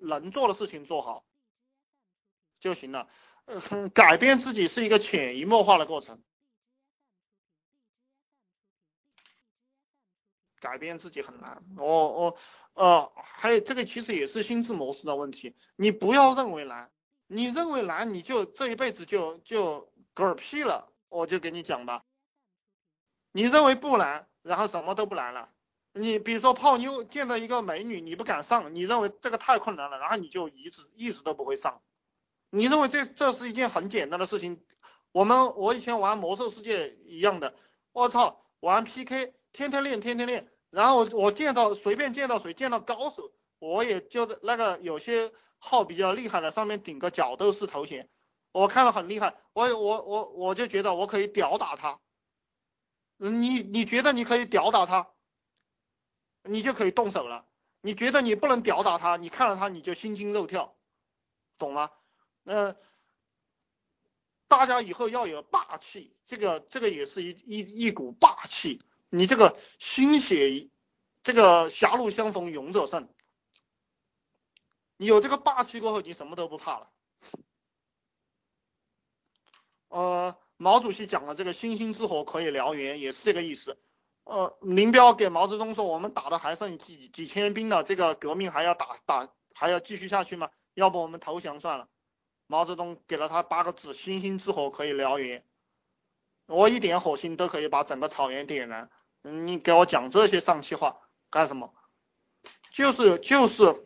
能做的事情做好就行了。呃，改变自己是一个潜移默化的过程，改变自己很难。我我呃，还有这个其实也是心智模式的问题。你不要认为难，你认为难，你就这一辈子就就嗝屁了。我就给你讲吧，你认为不难，然后什么都不难了。你比如说泡妞，见到一个美女，你不敢上，你认为这个太困难了，然后你就一直一直都不会上。你认为这这是一件很简单的事情？我们我以前玩魔兽世界一样的，我操，玩 PK，天天练，天天练。然后我我见到随便见到谁，见到高手，我也就那个有些号比较厉害的，上面顶个角斗士头衔，我看了很厉害，我我我我就觉得我可以吊打他。你你觉得你可以吊打他？你就可以动手了。你觉得你不能屌打他，你看到他你就心惊肉跳，懂吗？嗯，大家以后要有霸气，这个这个也是一一一股霸气。你这个心血，这个狭路相逢勇者胜。你有这个霸气过后，你什么都不怕了。呃，毛主席讲的这个星星之火可以燎原，也是这个意思。呃，林彪给毛泽东说，我们打的还剩几几千兵了，这个革命还要打打还要继续下去吗？要不我们投降算了。毛泽东给了他八个字：星星之火可以燎原。我一点火星都可以把整个草原点燃。你给我讲这些丧气话干什么？就是就是，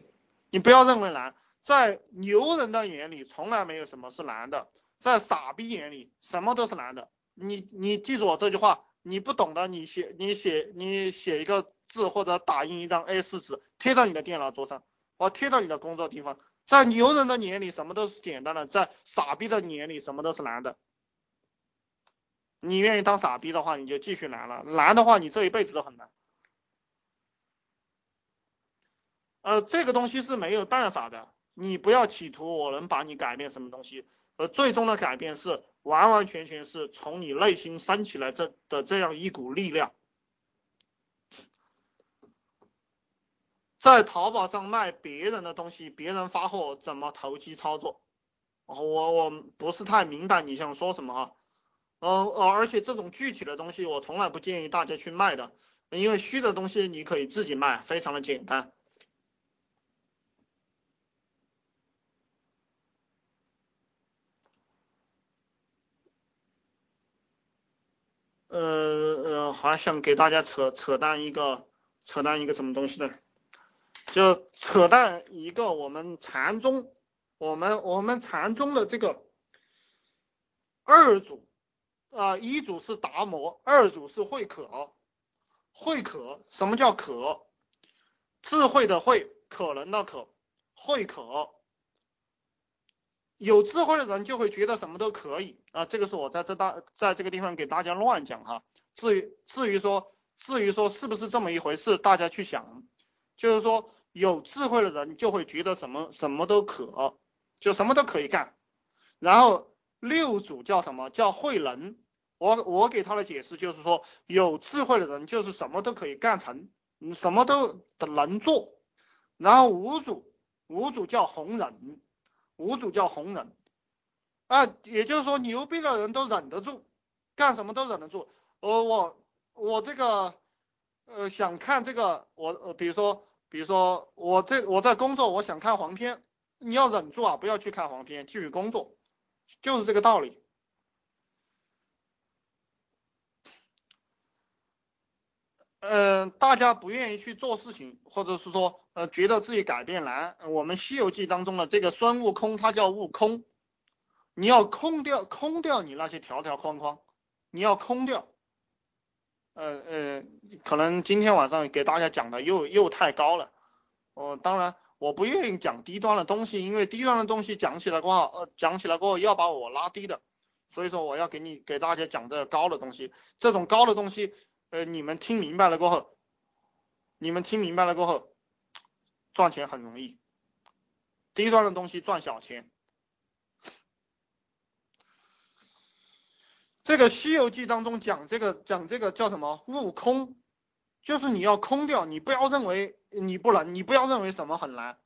你不要认为难，在牛人的眼里从来没有什么是难的，在傻逼眼里什么都是难的。你你记住我这句话。你不懂的，你写你写你写一个字或者打印一张 A4 纸贴到你的电脑桌上，或贴到你的工作地方。在牛人的眼里，什么都是简单的；在傻逼的眼里，什么都是难的。你愿意当傻逼的话，你就继续难了；难的话，你这一辈子都很难。呃，这个东西是没有办法的，你不要企图我能把你改变什么东西，而最终的改变是。完完全全是从你内心升起来这的这样一股力量，在淘宝上卖别人的东西，别人发货怎么投机操作？我我不是太明白你想说什么哈，呃呃，而且这种具体的东西我从来不建议大家去卖的，因为虚的东西你可以自己卖，非常的简单。呃呃，还想给大家扯扯淡一个，扯淡一个什么东西呢？就扯淡一个我们禅宗，我们我们禅宗的这个二祖啊，一祖是达摩，二祖是慧可。慧可什么叫可？智慧的慧，可能的可，慧可。有智慧的人就会觉得什么都可以啊，这个是我在这大在这个地方给大家乱讲哈。至于至于说至于说是不是这么一回事，大家去想，就是说有智慧的人就会觉得什么什么都可，就什么都可以干。然后六祖叫什么叫慧能？我我给他的解释就是说，有智慧的人就是什么都可以干成，什么都能做。然后五组五组叫红人。五组叫红人，啊，也就是说牛逼的人都忍得住，干什么都忍得住。呃，我我这个呃想看这个，我呃比如说比如说我这我在工作，我想看黄片，你要忍住啊，不要去看黄片，继续工作，就是这个道理。大家不愿意去做事情，或者是说，呃，觉得自己改变难。我们《西游记》当中的这个孙悟空，他叫悟空，你要空掉，空掉你那些条条框框，你要空掉。呃呃，可能今天晚上给大家讲的又又太高了。哦，当然我不愿意讲低端的东西，因为低端的东西讲起来过后，呃，讲起来过后要把我拉低的，所以说我要给你给大家讲这个高的东西，这种高的东西。呃，你们听明白了过后，你们听明白了过后，赚钱很容易，低端的东西赚小钱。这个《西游记》当中讲这个讲这个叫什么悟空，就是你要空掉，你不要认为你不能，你不要认为什么很难，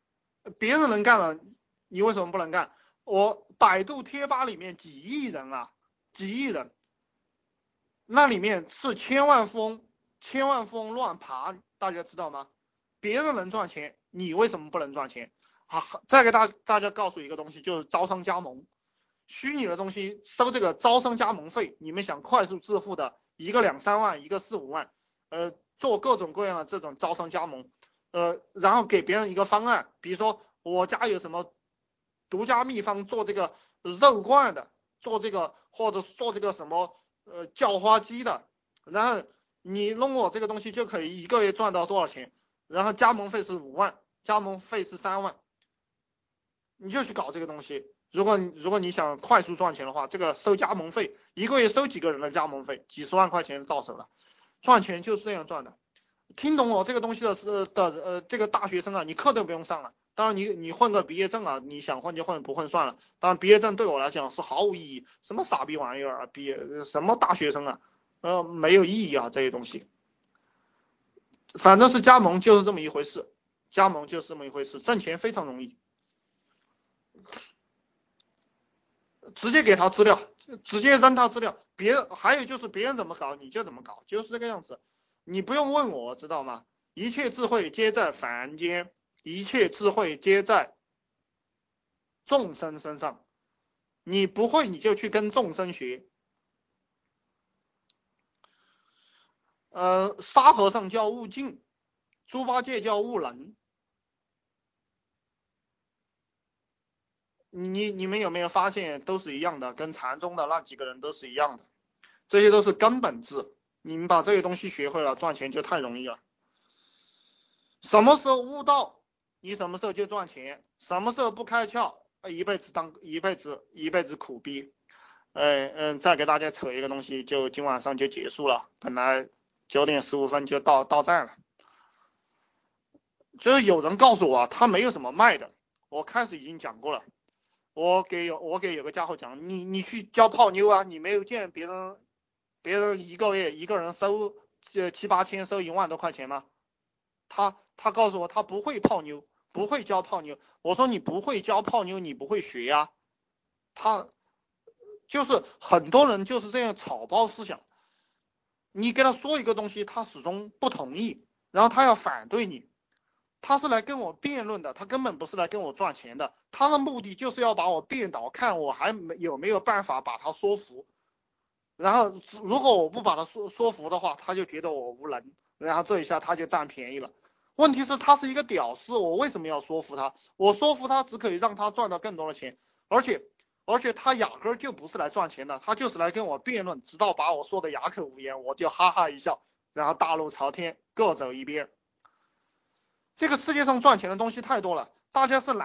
别人能干了，你为什么不能干？我百度贴吧里面几亿人啊，几亿人，那里面是千万富翁，千万富翁乱爬，大家知道吗？别人能赚钱，你为什么不能赚钱？好，再给大大家告诉一个东西，就是招商加盟，虚拟的东西收这个招商加盟费，你们想快速致富的，一个两三万，一个四五万，呃，做各种各样的这种招商加盟。呃，然后给别人一个方案，比如说我家有什么独家秘方做这个肉罐的，做这个或者做这个什么呃叫花鸡的，然后你弄我这个东西就可以一个月赚到多少钱，然后加盟费是五万，加盟费是三万，你就去搞这个东西。如果如果你想快速赚钱的话，这个收加盟费，一个月收几个人的加盟费，几十万块钱到手了，赚钱就是这样赚的。听懂我这个东西的是的呃这个大学生啊，你课都不用上了。当然你你混个毕业证啊，你想混就混，不混算了。当然毕业证对我来讲是毫无意义，什么傻逼玩意儿啊，毕业什么大学生啊，呃没有意义啊这些东西。反正是加盟就是这么一回事，加盟就是这么一回事，挣钱非常容易，直接给他资料，直接扔他资料。别还有就是别人怎么搞你就怎么搞，就是这个样子。你不用问我知道吗？一切智慧皆在凡间，一切智慧皆在众生身上。你不会你就去跟众生学。呃，沙和尚叫悟净，猪八戒叫悟能。你你们有没有发现都是一样的，跟禅宗的那几个人都是一样的，这些都是根本字。你们把这些东西学会了，赚钱就太容易了。什么时候悟道，你什么时候就赚钱；什么时候不开窍，一辈子当一辈子一辈子苦逼。嗯嗯，再给大家扯一个东西，就今晚上就结束了。本来九点十五分就到到站了，就是有人告诉我他没有什么卖的，我开始已经讲过了。我给有我给有个家伙讲，你你去教泡妞啊，你没有见别人。别人一个月一个人收呃七八千，收一万多块钱吗？他他告诉我他不会泡妞，不会教泡妞。我说你不会教泡妞，你不会学呀。他就是很多人就是这样草包思想，你给他说一个东西，他始终不同意，然后他要反对你，他是来跟我辩论的，他根本不是来跟我赚钱的，他的目的就是要把我变倒，看我还没有没有办法把他说服。然后，如果我不把他说说服的话，他就觉得我无能，然后这一下他就占便宜了。问题是，他是一个屌丝，我为什么要说服他？我说服他只可以让他赚到更多的钱，而且，而且他压根就不是来赚钱的，他就是来跟我辩论，直到把我说的哑口无言，我就哈哈一笑，然后大路朝天，各走一边。这个世界上赚钱的东西太多了，大家是懒。